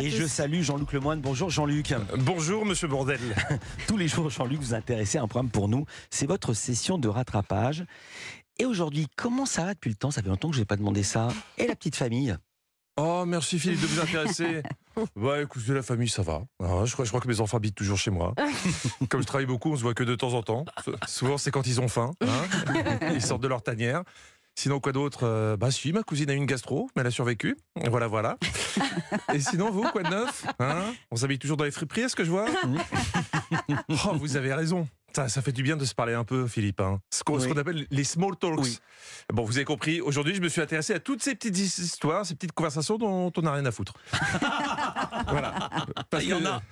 à Et tous. je salue Jean-Luc Lemoine. Bonjour Jean-Luc. Bonjour Monsieur Bordel. Tous les jours, Jean-Luc, vous intéressez à un programme pour nous. C'est votre session de rattrapage. Et aujourd'hui, comment ça va depuis le temps? Ça fait longtemps que je n'ai pas demandé ça. Et la petite famille? Oh merci Philippe de vous intéresser. Bah écoutez la famille ça va. Ah, je, crois, je crois que mes enfants habitent toujours chez moi. Comme je travaille beaucoup, on se voit que de temps en temps. Souvent c'est quand ils ont faim. hein. Ils sortent de leur tanière. Sinon quoi d'autre? Euh, Bah si, ma cousine a eu une gastro, mais elle a survécu. Voilà voilà. Et sinon vous quoi de neuf hein? On s'habille toujours dans les friperies, est-ce que je vois? Oh vous avez raison. Ça, ça fait du bien de se parler un peu, Philippe. hein. Ce qu'on Oui. appelle les small talks. Oui. Bon, vous avez compris, aujourd'hui, je me suis intéressé à toutes ces petites histoires, ces petites conversations dont on n'a rien à foutre. voilà. Parce Il y en a.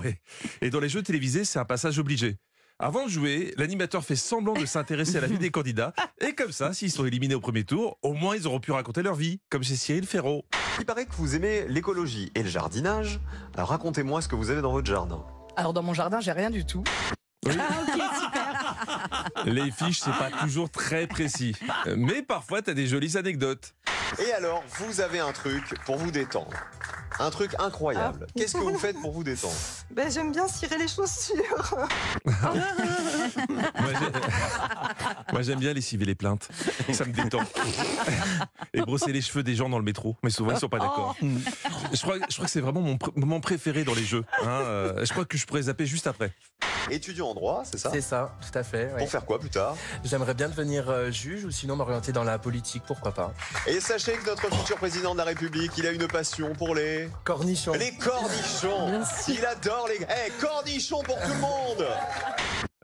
Et dans les jeux télévisés, c'est un passage obligé. Avant de jouer, l'animateur fait semblant de s'intéresser à la vie des candidats. Et comme ça, s'ils sont éliminés au premier tour, au moins ils auront pu raconter leur vie, comme chez Cyril Ferraud. Il paraît que vous aimez l'écologie et le jardinage. Alors racontez-moi ce que vous avez dans votre jardin. Alors dans mon jardin, j'ai rien du tout. Ah, ok, super. Les fiches, c'est pas toujours très précis. Mais parfois, t'as des jolies anecdotes. Et alors, vous avez un truc pour vous détendre. Un truc incroyable. Qu'est-ce que vous faites pour vous détendre? Ben, j'aime bien cirer les chaussures. Moi, j'ai- Moi, j'aime bien lessiver les plaintes. Ça me détend. Et brosser les cheveux des gens dans le métro. Mais souvent, ils sont pas d'accord. Je crois, je crois que c'est vraiment mon pr- moment préféré dans les jeux. hein. Euh, Je crois que je pourrais zapper juste après. Étudiant en droit, c'est ça C'est ça, tout à fait. ouais. Pour faire quoi plus tard J'aimerais bien devenir euh, juge ou sinon m'orienter dans la politique, pourquoi pas. Et sachez que notre futur président de la République, il a une passion pour les... Cornichon. Les cornichons Il adore les... Eh, cornichons pour tout le monde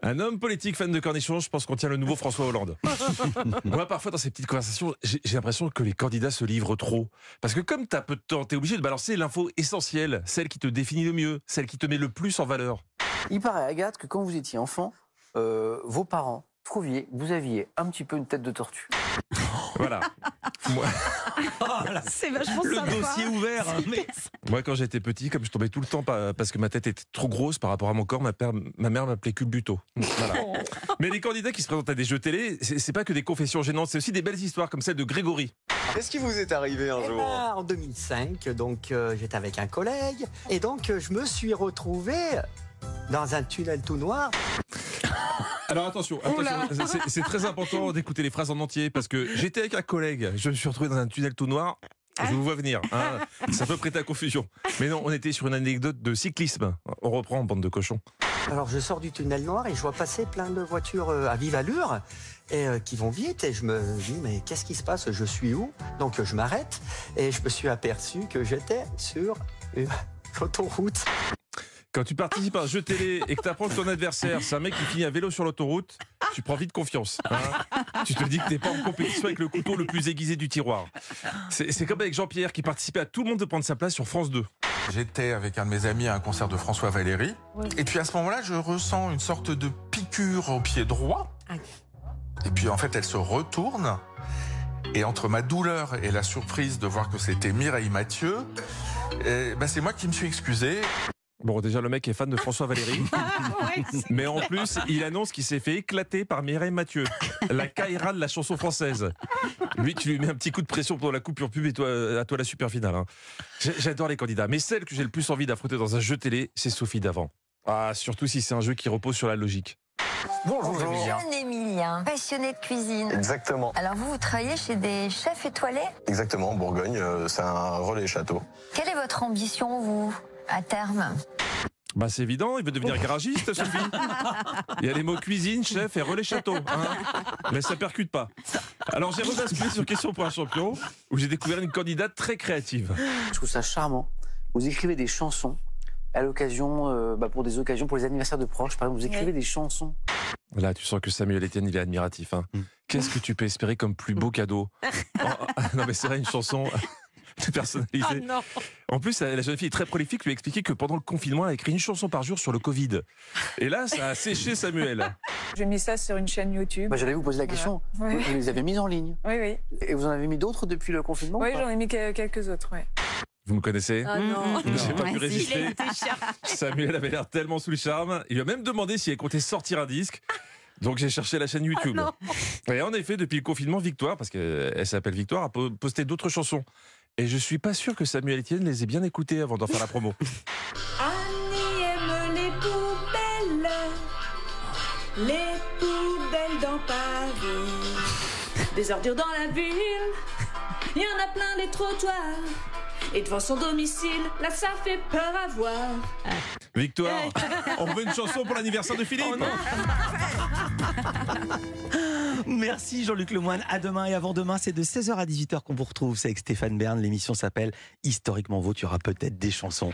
Un homme politique fan de cornichons, je pense qu'on tient le nouveau François Hollande. Moi, parfois, dans ces petites conversations, j'ai j'ai l'impression que les candidats se livrent trop. Parce que comme t'as peu de temps, t'es obligé de balancer l'info essentielle, celle qui te définit le mieux, celle qui te met le plus en valeur. Il paraît, Agathe, que quand vous étiez enfant, euh, vos parents trouviez que vous aviez un petit peu une tête de tortue. Voilà. Moi, C'est vachement Le sympa. dossier ouvert. hein, mais- moi, quand j'étais petit, comme je tombais tout le temps pa- parce que ma tête était trop grosse par rapport à mon corps, ma, père- ma mère m'appelait culbuto. Voilà. Mais les candidats qui se présentent à des jeux télé, c'est pas que des confessions gênantes, c'est aussi des belles histoires comme celle de Grégory. Qu'est-ce qui vous est arrivé un Eh jour? ben, en 2005, donc euh, j'étais avec un collègue et donc euh, je me suis retrouvé dans un tunnel tout noir. Alors attention, attention, c'est- très important d'écouter les phrases en entier parce que j'étais avec un collègue, je me suis retrouvé dans un tunnel tout noir. Je vous vois venir, hein. ça peut prêter à confusion. Mais non, on était sur une anecdote de cyclisme. On reprend, bande de cochons. Alors je sors du tunnel noir et je vois passer plein de voitures euh, à vive allure et euh, qui vont vite et je me dis mais qu'est-ce qui se passe? Je suis où? Donc je m'arrête et je me suis aperçu que j'étais sur une autoroute. Quand tu participes à un jeu télé et que tu apprends que ton adversaire, c'est un mec qui finit à vélo sur l'autoroute, tu prends vite confiance. hein. tu te dis que t'es pas en compétition avec le couteau le plus aiguisé du tiroir. C'est comme avec Jean-Pierre qui participait à tout le monde de prendre sa place sur France 2. J'étais avec un de mes amis à un concert de François Valéry. Et puis à ce moment-là, je ressens une sorte de piqûre au pied droit. Aïe. Et puis en fait, elle se retourne. Et entre ma douleur et la surprise de voir que c'était Mireille Mathieu, ben, c'est moi qui me suis excusé. Bon, déjà, le mec est fan de François Valéry. Ouais, c'est- Mais en plus, il annonce qu'il s'est fait éclater par Mireille Mathieu, la Kaira de la chanson française. Lui, tu lui mets un petit coup de pression pour la coupure pub et toi, à toi la super finale. hein. J'adore les candidats, mais celle que j'ai le plus envie d'affronter dans un jeu télé, c'est Sophie Davant. Ah, surtout si c'est un jeu qui repose sur la logique. Bonjour, Emilien. Jeune Emilien, passionné de cuisine. Exactement, Alors vous, vous travaillez chez des chefs étoilés? Exactement. En Bourgogne, euh, c'est un relais château. Quelle est votre ambition, vous, à terme? Bah c'est évident, il veut devenir garagiste, Sophie. Il y a les mots cuisine, chef et relais château. hein. Mais ça percute pas. Alors j'ai rebasculé sur Question pour un champion, où j'ai découvert une candidate très créative. Je trouve ça charmant. Vous écrivez des chansons à l'occasion, euh, bah, pour des occasions, pour les anniversaires de proches, par exemple, vous écrivez des chansons. Là, tu sens que Samuel Etienne, il est admiratif. hein. Qu'est-ce que tu peux espérer comme plus beau cadeau? Oh, ah, Non mais c'est vrai, une chanson personnalisée. Ah non. En plus, la jeune fille est très prolifique, lui a expliqué que pendant le confinement, elle a écrit une chanson par jour sur le Covid. Et là, ça a séché Samuel. J'ai mis ça sur une chaîne YouTube. Bah, J'allais vous poser la question. Oui. Vous, les avez mises en ligne. Oui, oui. Et vous en avez mis d'autres depuis le confinement Oui, j'en ai mis que- quelques autres, ouais. Vous me connaissez Ah non. J'ai pas pu si, résister. Samuel avait l'air tellement sous le charme. Il lui a même demandé si elle comptait sortir un disque. Donc j'ai cherché la chaîne YouTube. Ah Et en effet, depuis le confinement, Victoire, parce qu'elle s'appelle Victoire, a po- posté d'autres chansons. Et je suis pas sûr que Samuel Etienne les ait bien écoutés avant d'en faire la promo. Annie aime les poubelles, les poubelles dans Paris. Des ordures dans la ville, il y en a plein les trottoirs. Et devant son domicile, là ça fait peur à voir. Victoire, on veut une chanson pour l'anniversaire de Philippe. Merci Jean-Luc Lemoine. À demain et avant demain, c'est de 16h à 18h qu'on vous retrouve. C'est avec Stéphane Bern. L'émission s'appelle Historiquement Vôtre. Il y aura peut-être des chansons.